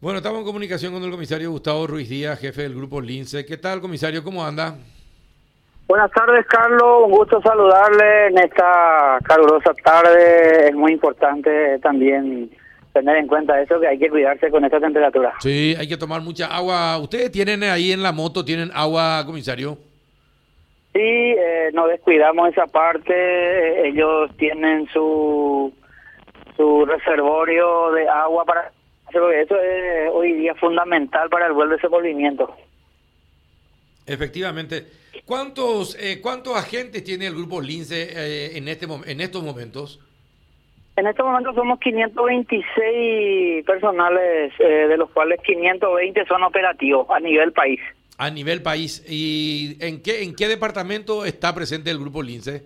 Bueno, estamos en comunicación con el comisario Gustavo Ruiz Díaz, jefe del grupo Lince. ¿Qué tal, comisario? ¿Cómo anda? Buenas tardes, Carlos. Un gusto saludarle en esta calurosa tarde. Es muy importante también tener en cuenta eso, que hay que cuidarse con esta temperatura. Sí, hay que tomar mucha agua. ¿Ustedes tienen ahí en la moto, tienen agua, comisario? Sí, eh, no descuidamos esa parte. Ellos tienen su, su reservorio de agua para... Eso es hoy día fundamental para el buen desenvolvimiento. Efectivamente. ¿Cuántos eh, cuántos agentes tiene el grupo Lince eh, en este en estos momentos? En estos momentos somos 526 personales, eh, de los cuales 520 son operativos a nivel país. A nivel país. ¿Y en qué en qué departamento está presente el grupo Lince?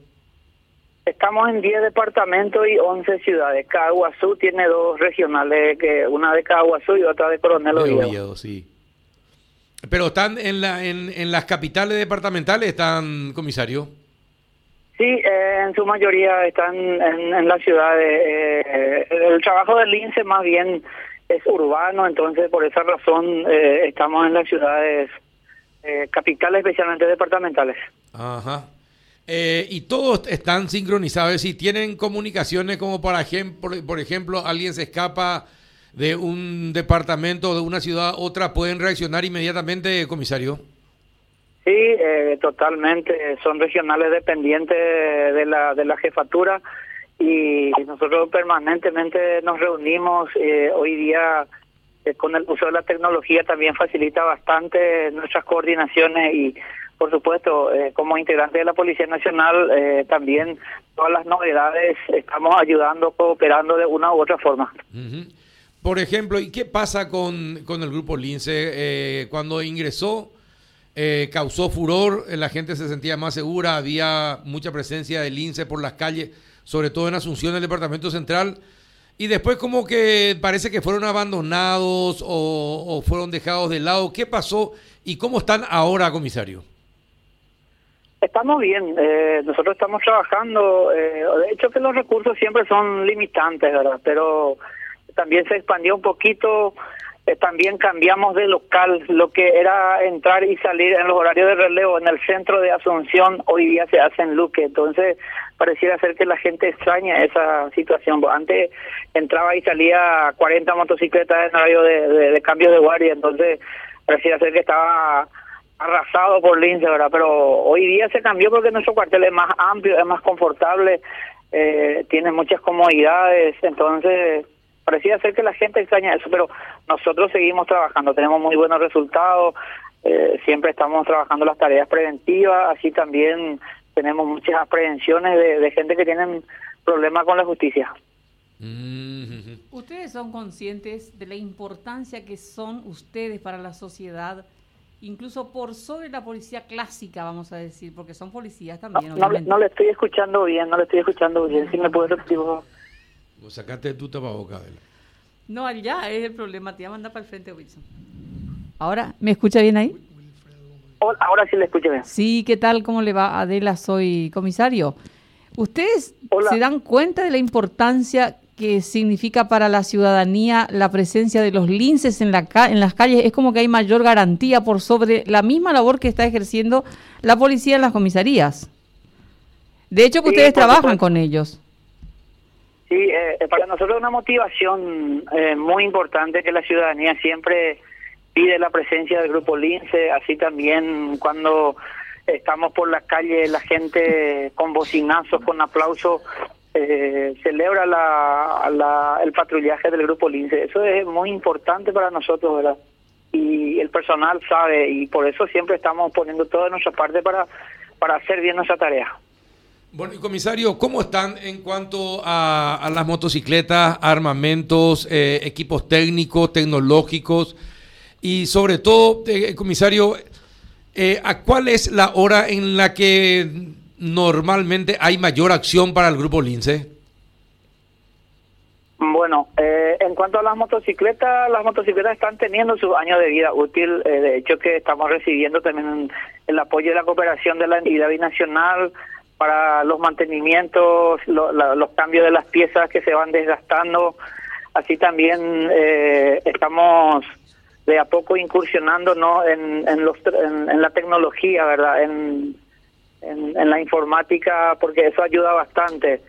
Estamos en 10 departamentos y 11 ciudades. Caguazú tiene dos regionales, que una de Caguazú y otra de Coronel Oviedo. sí. Pero están en, la, en, en las capitales departamentales, están, comisario. Sí, eh, en su mayoría están en, en las ciudades. Eh, el trabajo del INSE más bien es urbano, entonces por esa razón eh, estamos en las ciudades capitales, especialmente departamentales. Ajá. Y todos están sincronizados, decir, tienen comunicaciones como para ejemplo, por ejemplo, alguien se escapa de un departamento, de una ciudad a otra, pueden reaccionar inmediatamente, comisario? Sí, eh, totalmente. Son regionales dependientes de la, de la jefatura y nosotros permanentemente nos reunimos. Eh, hoy día, eh, con el uso de la tecnología, también facilita bastante nuestras coordinaciones y, por supuesto, como integrante de la Policía Nacional, también todas las novedades estamos ayudando, cooperando de una u otra forma. Por ejemplo, ¿y qué pasa con, con el grupo Lince? Eh, cuando ingresó, eh, causó furor, la gente se sentía más segura, había mucha presencia de Lince por las calles, sobre todo en Asunción, el departamento central. Y después como que parece que fueron abandonados o, fueron dejados de lado. ¿Qué pasó y cómo están ahora, comisario? Estamos bien, eh, nosotros estamos trabajando, de hecho que los recursos siempre son limitantes, ¿verdad? Pero también se expandió un poquito, eh, también cambiamos de local, lo que era entrar y salir en los horarios de relevo en el centro de Asunción, hoy día se hace en Luque, entonces pareciera ser que la gente extraña esa situación. Antes entraba y salía 40 motocicletas en horario de, cambio de guardia, entonces pareciera ser que estaba arrasado por Lince, ¿verdad? Pero hoy día se cambió porque nuestro cuartel es más amplio, es más confortable, eh, tiene muchas comodidades, entonces parecía ser que la gente extraña eso, pero nosotros seguimos trabajando, tenemos muy buenos resultados, eh, siempre estamos trabajando las tareas preventivas, así también tenemos muchas prevenciones de, gente que tienen problemas con la justicia. Mm-hmm. ¿Ustedes son conscientes de la importancia que son ustedes para la sociedad, incluso por sobre la policía clásica, vamos a decir, porque son policías también? No, no, le estoy escuchando bien, no le estoy escuchando bien, si me puedes repetir, Vos sacaste tu tapaboca, No, ya es el problema. Te voy a mandar para el frente, Wilson. Ahora, ¿me escucha bien ahí? Ahora sí le escucho bien. Sí, ¿qué tal? ¿Cómo le va? Adela, soy comisario. ¿Ustedes se dan cuenta de la importancia que significa para la ciudadanía la presencia de los linces en, la en las calles? Es como que hay mayor garantía por sobre la misma labor que está ejerciendo la policía en las comisarías. De hecho, que ustedes trabajan con ellos. Sí, eh, para nosotros es una motivación eh, muy importante que la ciudadanía siempre pide la presencia del grupo Lince, así también cuando estamos por las calles, la gente con bocinazos, con aplausos, eh, celebra la, el patrullaje del grupo Lince. Eso es muy importante para nosotros, ¿verdad? Y el personal sabe, y por eso siempre estamos poniendo toda nuestra parte para, para hacer bien nuestra tarea. Bueno, y comisario, ¿cómo están en cuanto a, las motocicletas, armamentos, eh, equipos técnicos, tecnológicos? Y sobre todo, eh, comisario, eh, ¿a cuál es la hora en la que normalmente hay mayor acción para el grupo Lince? Bueno, en cuanto a las motocicletas, las motocicletas están teniendo su año de vida útil. de hecho, que estamos recibiendo también el apoyo y la cooperación de la entidad binacional para los mantenimientos, los cambios de las piezas que se van desgastando. así también estamos de a poco incursionando ¿no? en, en, los, en, la tecnología, ¿verdad? En, en, la informática, porque eso ayuda bastante.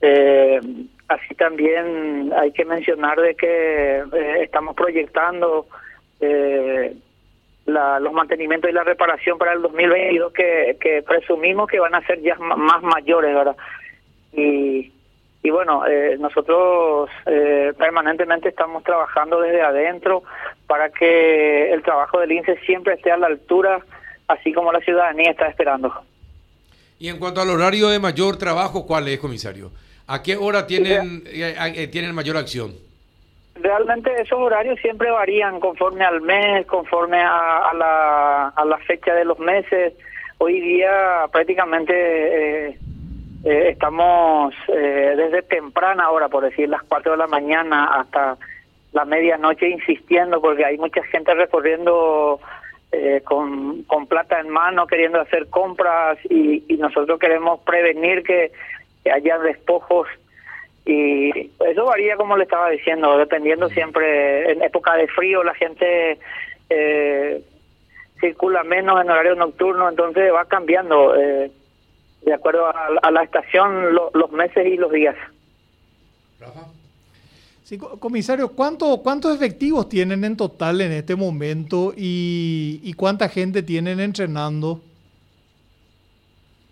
Eh, así también hay que mencionar de que eh, estamos proyectando eh, la, los mantenimientos y la reparación para el 2022 que, que presumimos que van a ser ya más mayores, ¿verdad? Y, y bueno, eh, nosotros eh, permanentemente estamos trabajando desde adentro para que el trabajo del INSE siempre esté a la altura, así como la ciudadanía está esperando. Y en cuanto al horario de mayor trabajo, ¿cuál es, comisario? ¿A qué hora tienen, eh, tienen mayor acción? Realmente esos horarios siempre varían conforme al mes, conforme a, la, a la fecha de los meses. Hoy día prácticamente eh, estamos eh, desde temprana hora, por decir las 4 de la mañana hasta la medianoche insistiendo porque hay mucha gente recorriendo eh, con, con plata en mano queriendo hacer compras y, nosotros queremos prevenir que, haya despojos y eso varía como le estaba diciendo, dependiendo siempre, en época de frío la gente circula menos en horario nocturno, entonces va cambiando. Eh, de acuerdo a, la estación, los meses y los días. Sí, comisario, ¿cuánto, ¿cuántos efectivos tienen en total en este momento y, cuánta gente tienen entrenando?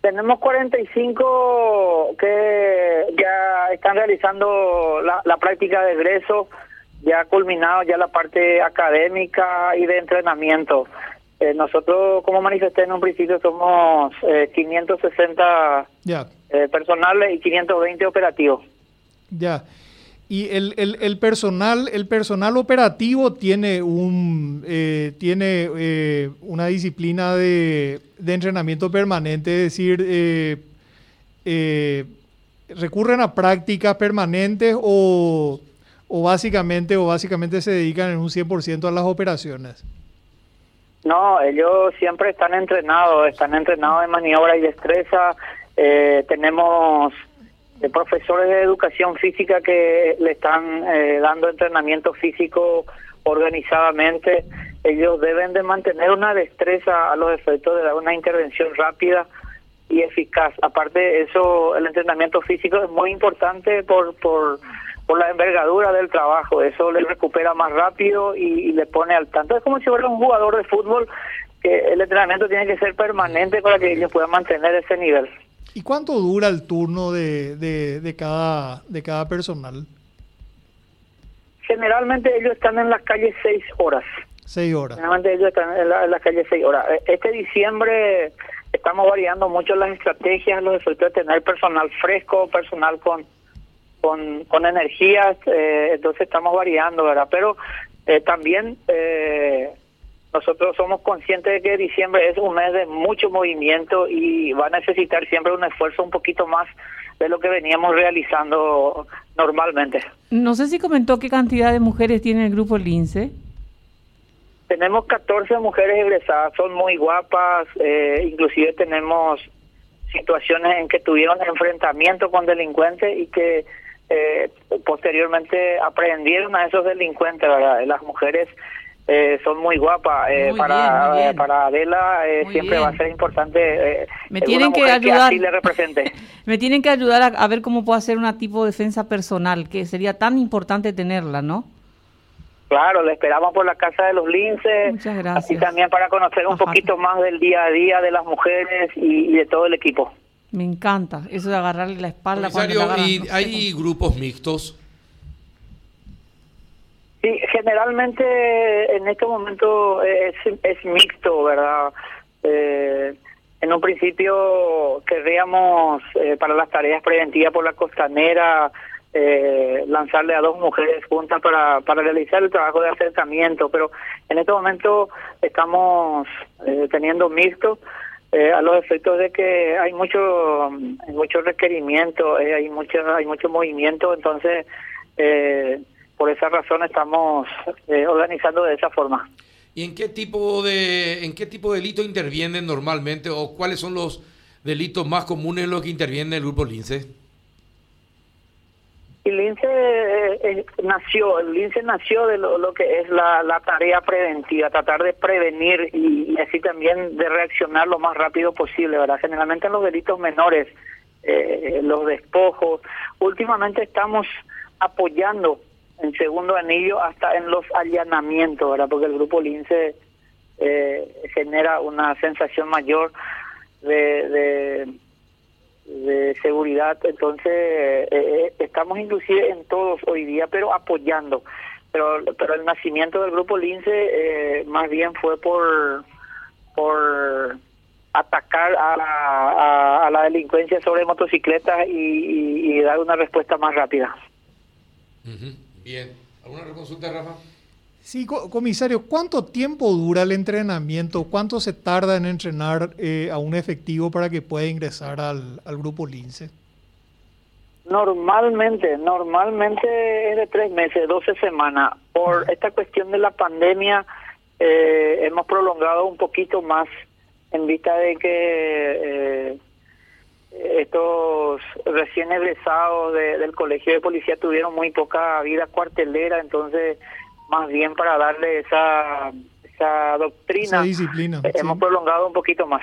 Tenemos 45 que ya están realizando la, la práctica de egreso, ya ha culminado ya la parte académica y de entrenamiento. Eh, nosotros, como manifesté en un principio, somos eh, 560 ya. Eh, personales y 520 operativos. Ya. Y el, el, el, personal el personal operativo tiene un eh, tiene una disciplina de, de, entrenamiento permanente, es decir, recurren a prácticas permanentes o, o básicamente o básicamente se dedican en un 100% a las operaciones. No, ellos siempre están entrenados, están entrenados en maniobra y destreza. Eh, tenemos eh, profesores de educación física que le están eh, dando entrenamiento físico organizadamente. Ellos deben de mantener una destreza a los efectos de dar una intervención rápida y eficaz. Aparte de eso, el entrenamiento físico es muy importante por, por por la envergadura del trabajo. Eso le recupera más rápido y, le pone al tanto. Es como si fuera un jugador de fútbol que el entrenamiento tiene que ser permanente para que ellos puedan mantener ese nivel. ¿Y cuánto dura el turno de, de, cada, de cada personal? Generalmente ellos están en las calles seis horas. Seis horas. Generalmente ellos están en, las calles seis horas. Este diciembre estamos variando mucho las estrategias, los efectos de tener personal fresco, personal con con, con energías, eh, entonces estamos variando, ¿verdad? Pero eh, también eh, nosotros somos conscientes de que diciembre es un mes de mucho movimiento y va a necesitar siempre un esfuerzo un poquito más de lo que veníamos realizando normalmente. No sé si comentó qué cantidad de mujeres tiene el grupo Lince. Tenemos 14 mujeres egresadas, son muy guapas, inclusive tenemos situaciones en que tuvieron enfrentamiento con delincuentes y que eh, posteriormente aprendieron a esos delincuentes, ¿verdad? Las mujeres eh, son muy guapas. Eh, para, para Adela eh, siempre va a ser importante me tienen que ayudar, le represente. me tienen que ayudar a, ver cómo puedo hacer una tipo de defensa personal, que sería tan importante tenerla, ¿no? Claro, le esperamos por la Casa de los Linces. Muchas gracias. Así también para conocer un poquito más del día a día de las mujeres y de todo el equipo. Me encanta eso de agarrarle la espalda. ¿y hay grupos mixtos? Sí, generalmente en este momento es, es mixto, ¿verdad? Eh, en un principio querríamos eh, para las tareas preventivas por la costanera eh, lanzarle a dos mujeres juntas para, para realizar el trabajo de acercamiento, pero en este momento estamos teniendo mixto eh, a los efectos de que hay mucho mucho requerimiento, eh, hay mucho hay mucho movimiento, entonces eh, por esa razón estamos organizando de esa forma. ¿Y en qué tipo de en qué tipo de delito intervienen normalmente o cuáles son los delitos más comunes en los que interviene el grupo Lince? El LINCE eh, eh, nació, el LINCE nació de lo, que es la, tarea preventiva, tratar de prevenir y, así también de reaccionar lo más rápido posible, ¿verdad? Generalmente en los delitos menores, eh, los despojos. Últimamente estamos apoyando en segundo anillo hasta en los allanamientos, ¿verdad? Porque el grupo LINCE genera una sensación mayor de de seguridad. Entonces, eh, eh, estamos inclusive en todos hoy día, pero apoyando. Pero, pero el nacimiento del grupo Lince eh, más bien fue por, por atacar a la, a, la delincuencia sobre motocicletas y, dar una respuesta más rápida. Bien. ¿Alguna consulta, Rafa? Sí, comisario, ¿cuánto tiempo dura el entrenamiento? ¿Cuánto se tarda en entrenar eh, a un efectivo para que pueda ingresar al, grupo Lince? Normalmente, normalmente es de tres meses, doce semanas. Por esta cuestión de la pandemia eh, hemos prolongado un poquito más en vista de que eh, estos recién egresados del colegio de policía tuvieron muy poca vida cuartelera, entonces más bien para darle esa, esa doctrina. disciplina. Eh, hemos prolongado un poquito más.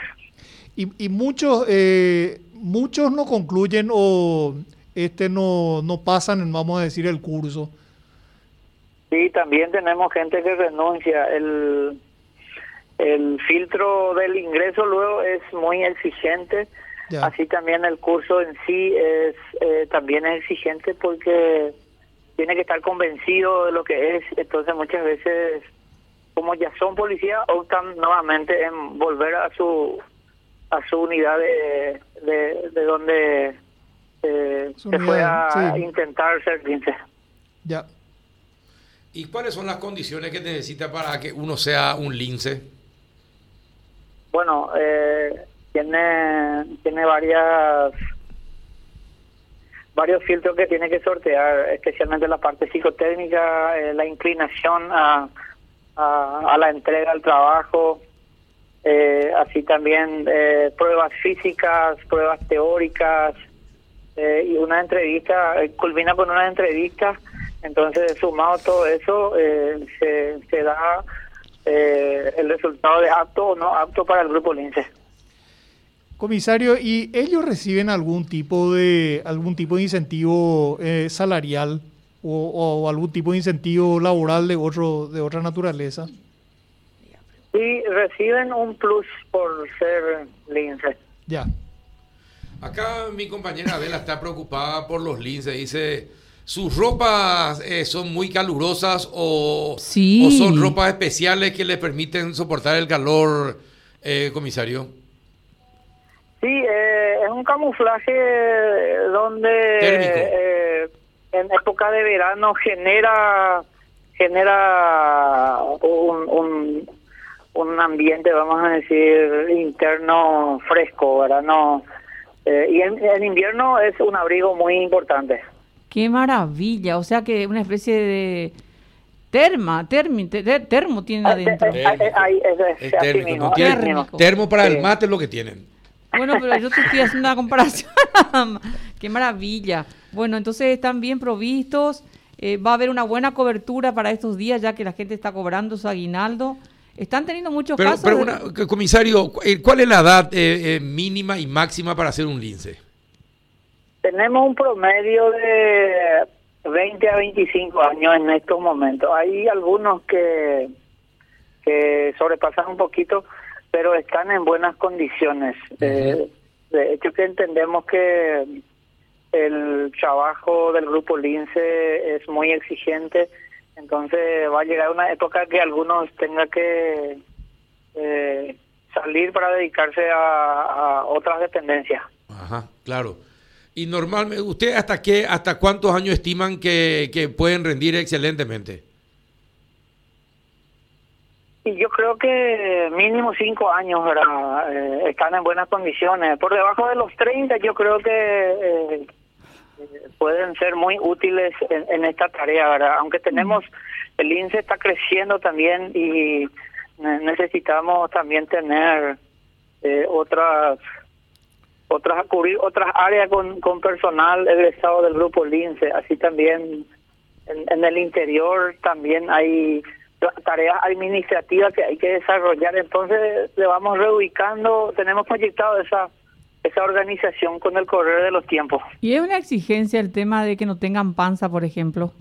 Y, y muchos eh, muchos no concluyen o este no, no pasan, vamos a decir, el curso. Sí, también tenemos gente que renuncia. El, el filtro del ingreso luego es muy exigente. Así también el curso en sí es eh, también es exigente porque tiene que estar convencido de lo que es, entonces muchas veces, como ya son policías, optan nuevamente en volver a su a su unidad de, de, donde eh, se fue a intentar ser lince. Ya. ¿Y cuáles son las condiciones que necesita para que uno sea un lince? Bueno, eh, tiene, tiene varias varios filtros que tiene que sortear, especialmente la parte psicotécnica, eh, la inclinación a, a, la entrega al trabajo, eh, así también eh, pruebas físicas, pruebas teóricas y una entrevista, culmina con una entrevista, entonces sumado todo eso se, se da el resultado de apto o no apto para el grupo LINCE. Comisario, ¿y ellos reciben algún tipo de algún tipo de incentivo eh, salarial o, algún tipo de incentivo laboral de otro de otra naturaleza? Sí, reciben un plus por ser lince. Ya. Acá mi compañera Adela está preocupada por los lince. Dice, ¿sus ropas eh, son muy calurosas o, son ropas especiales que les permiten soportar el calor, eh, comisario? Sí, eh, es un camuflaje donde eh, en época de verano genera genera un, un, ambiente, vamos a decir, interno fresco, ¿verdad? No, eh, y en, invierno es un abrigo muy importante. Qué maravilla, o sea que una especie de terma, termi, termo tienen adentro. termo, para el mate es lo que tienen. Bueno, pero yo te estoy haciendo una comparación. Qué maravilla. Bueno, entonces están bien provistos. Eh, va a haber una buena cobertura para estos días, ya que la gente está cobrando su aguinaldo. Están teniendo muchos casos. Pero, comisario, eh, ¿cuál es la edad eh, mínima y máxima para hacer un lince? Tenemos un promedio de 20 a 25 años en estos momentos. Hay algunos que, que sobrepasan un poquito pero están en buenas condiciones. Eh, de hecho que entendemos que el trabajo del grupo Lince es muy exigente, entonces va a llegar una época que algunos tengan que eh, salir para dedicarse a, otras dependencias. Ajá, claro. Y normalmente, ¿usted hasta qué, hasta cuántos años estiman que, que pueden rendir excelentemente? Y yo creo que mínimo cinco años eh, están en buenas condiciones. Por debajo de los 30 yo creo que eh, pueden ser muy útiles en, esta tarea, ¿verdad? Aunque tenemos, el INSE está creciendo también y necesitamos también tener eh, otras otras cubrir otras áreas con, con personal egresado del grupo Lince, así también en, el interior también hay tareas administrativas que hay que desarrollar, entonces le vamos reubicando, tenemos proyectado esa esa organización con el correr de los tiempos. ¿Y es una exigencia el tema de que no tengan panza, por ejemplo?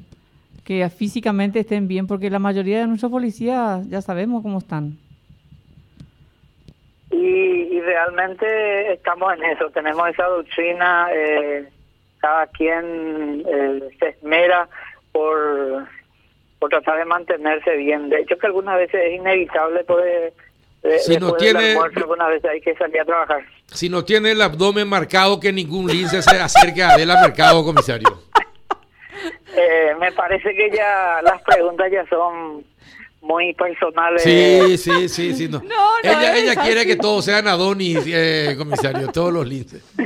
Que físicamente estén bien, porque la mayoría de nuestros policías ya sabemos cómo están. Y, realmente estamos en eso, tenemos esa doctrina, eh, cada quien eh, se esmera por, por tratar de mantenerse bien. De hecho, que algunas veces es inevitable poder... si no tiene algunas veces hay que salir a trabajar. Si no tiene el abdomen marcado, que ningún lince se acerque a Adela Mercado, comisario. Eh, me parece que ya las preguntas ya son muy personales. Sí, sí, sí, sí. No. ella ella quiere que todos sean Adonis, eh, comisario, todos los linces.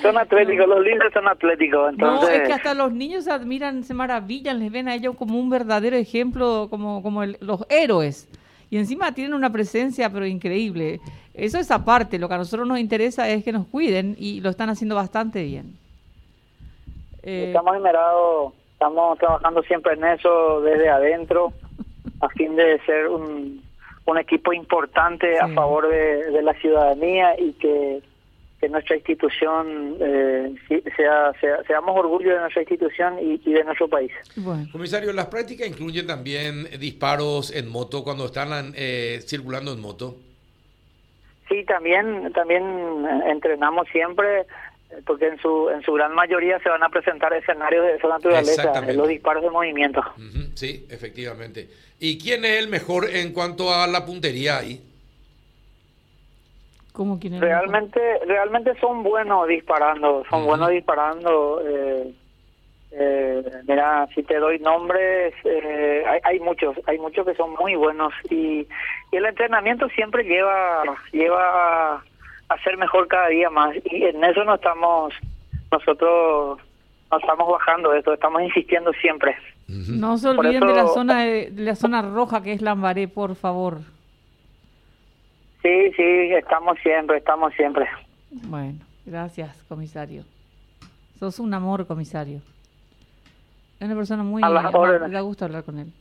Son atléticos, los linces son atléticos. Entonces... No, es que hasta los niños se admiran, se maravillan, les ven a ellos como un verdadero ejemplo, como, como los héroes. Y encima tienen una presencia, pero increíble. Eso es aparte, lo que a nosotros nos interesa es que nos cuiden y lo están haciendo bastante bien. Eh... Estamos esmerados, estamos trabajando siempre en eso desde adentro a fin de ser un, un equipo importante a favor de, la ciudadanía y que, que nuestra institución eh, sea, seamos orgullo de nuestra institución y, de nuestro país. Comisario, ¿las prácticas incluyen también disparos en moto cuando están eh, circulando en moto? Sí, también, también entrenamos siempre porque en su en su gran mayoría se van a presentar escenarios de esa naturaleza, los disparos de movimiento. sí, efectivamente. ¿Y quién es el mejor en cuanto a la puntería ahí? ¿Cómo quién es realmente realmente son buenos disparando, son buenos disparando. Eh, eh, mira, si te doy nombres, eh, hay, hay muchos, hay muchos que son muy buenos y, y el entrenamiento siempre lleva lleva hacer mejor cada día más. Y en eso no estamos nosotros no estamos bajando esto estamos insistiendo siempre. No se olviden de la zona de, la zona roja que es Lambaré por favor. Sí sí estamos siempre estamos siempre. Bueno gracias comisario. Sos un amor comisario. Es una persona muy me da gusto hablar con él.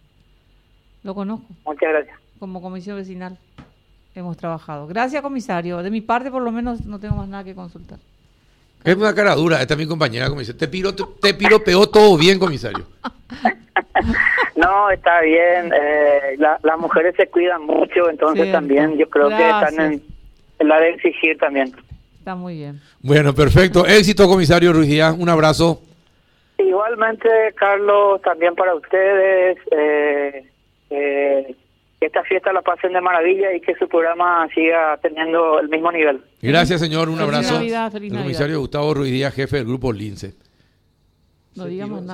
Lo conozco. Muchas gracias. Como comisión vecinal hemos trabajado. Gracias, comisario. De mi parte, por lo menos, no tengo más nada que consultar. Es una cara dura, esta es mi compañera, comisario. Te, piro, te, piropeó todo bien, comisario. no, está bien. Eh, las mujeres se cuidan mucho, entonces también yo creo que están en, la de exigir también. Está muy bien. Bueno, perfecto. Éxito, comisario Ruiz Díaz. Un abrazo. Igualmente, Carlos, también para ustedes. Eh, eh, que esta fiesta la pasen de maravilla y que su programa siga teniendo el mismo nivel. Gracias, señor. Un abrazo. el comisario Gustavo Ruiz Díaz, jefe del grupo Lince. No digamos nada.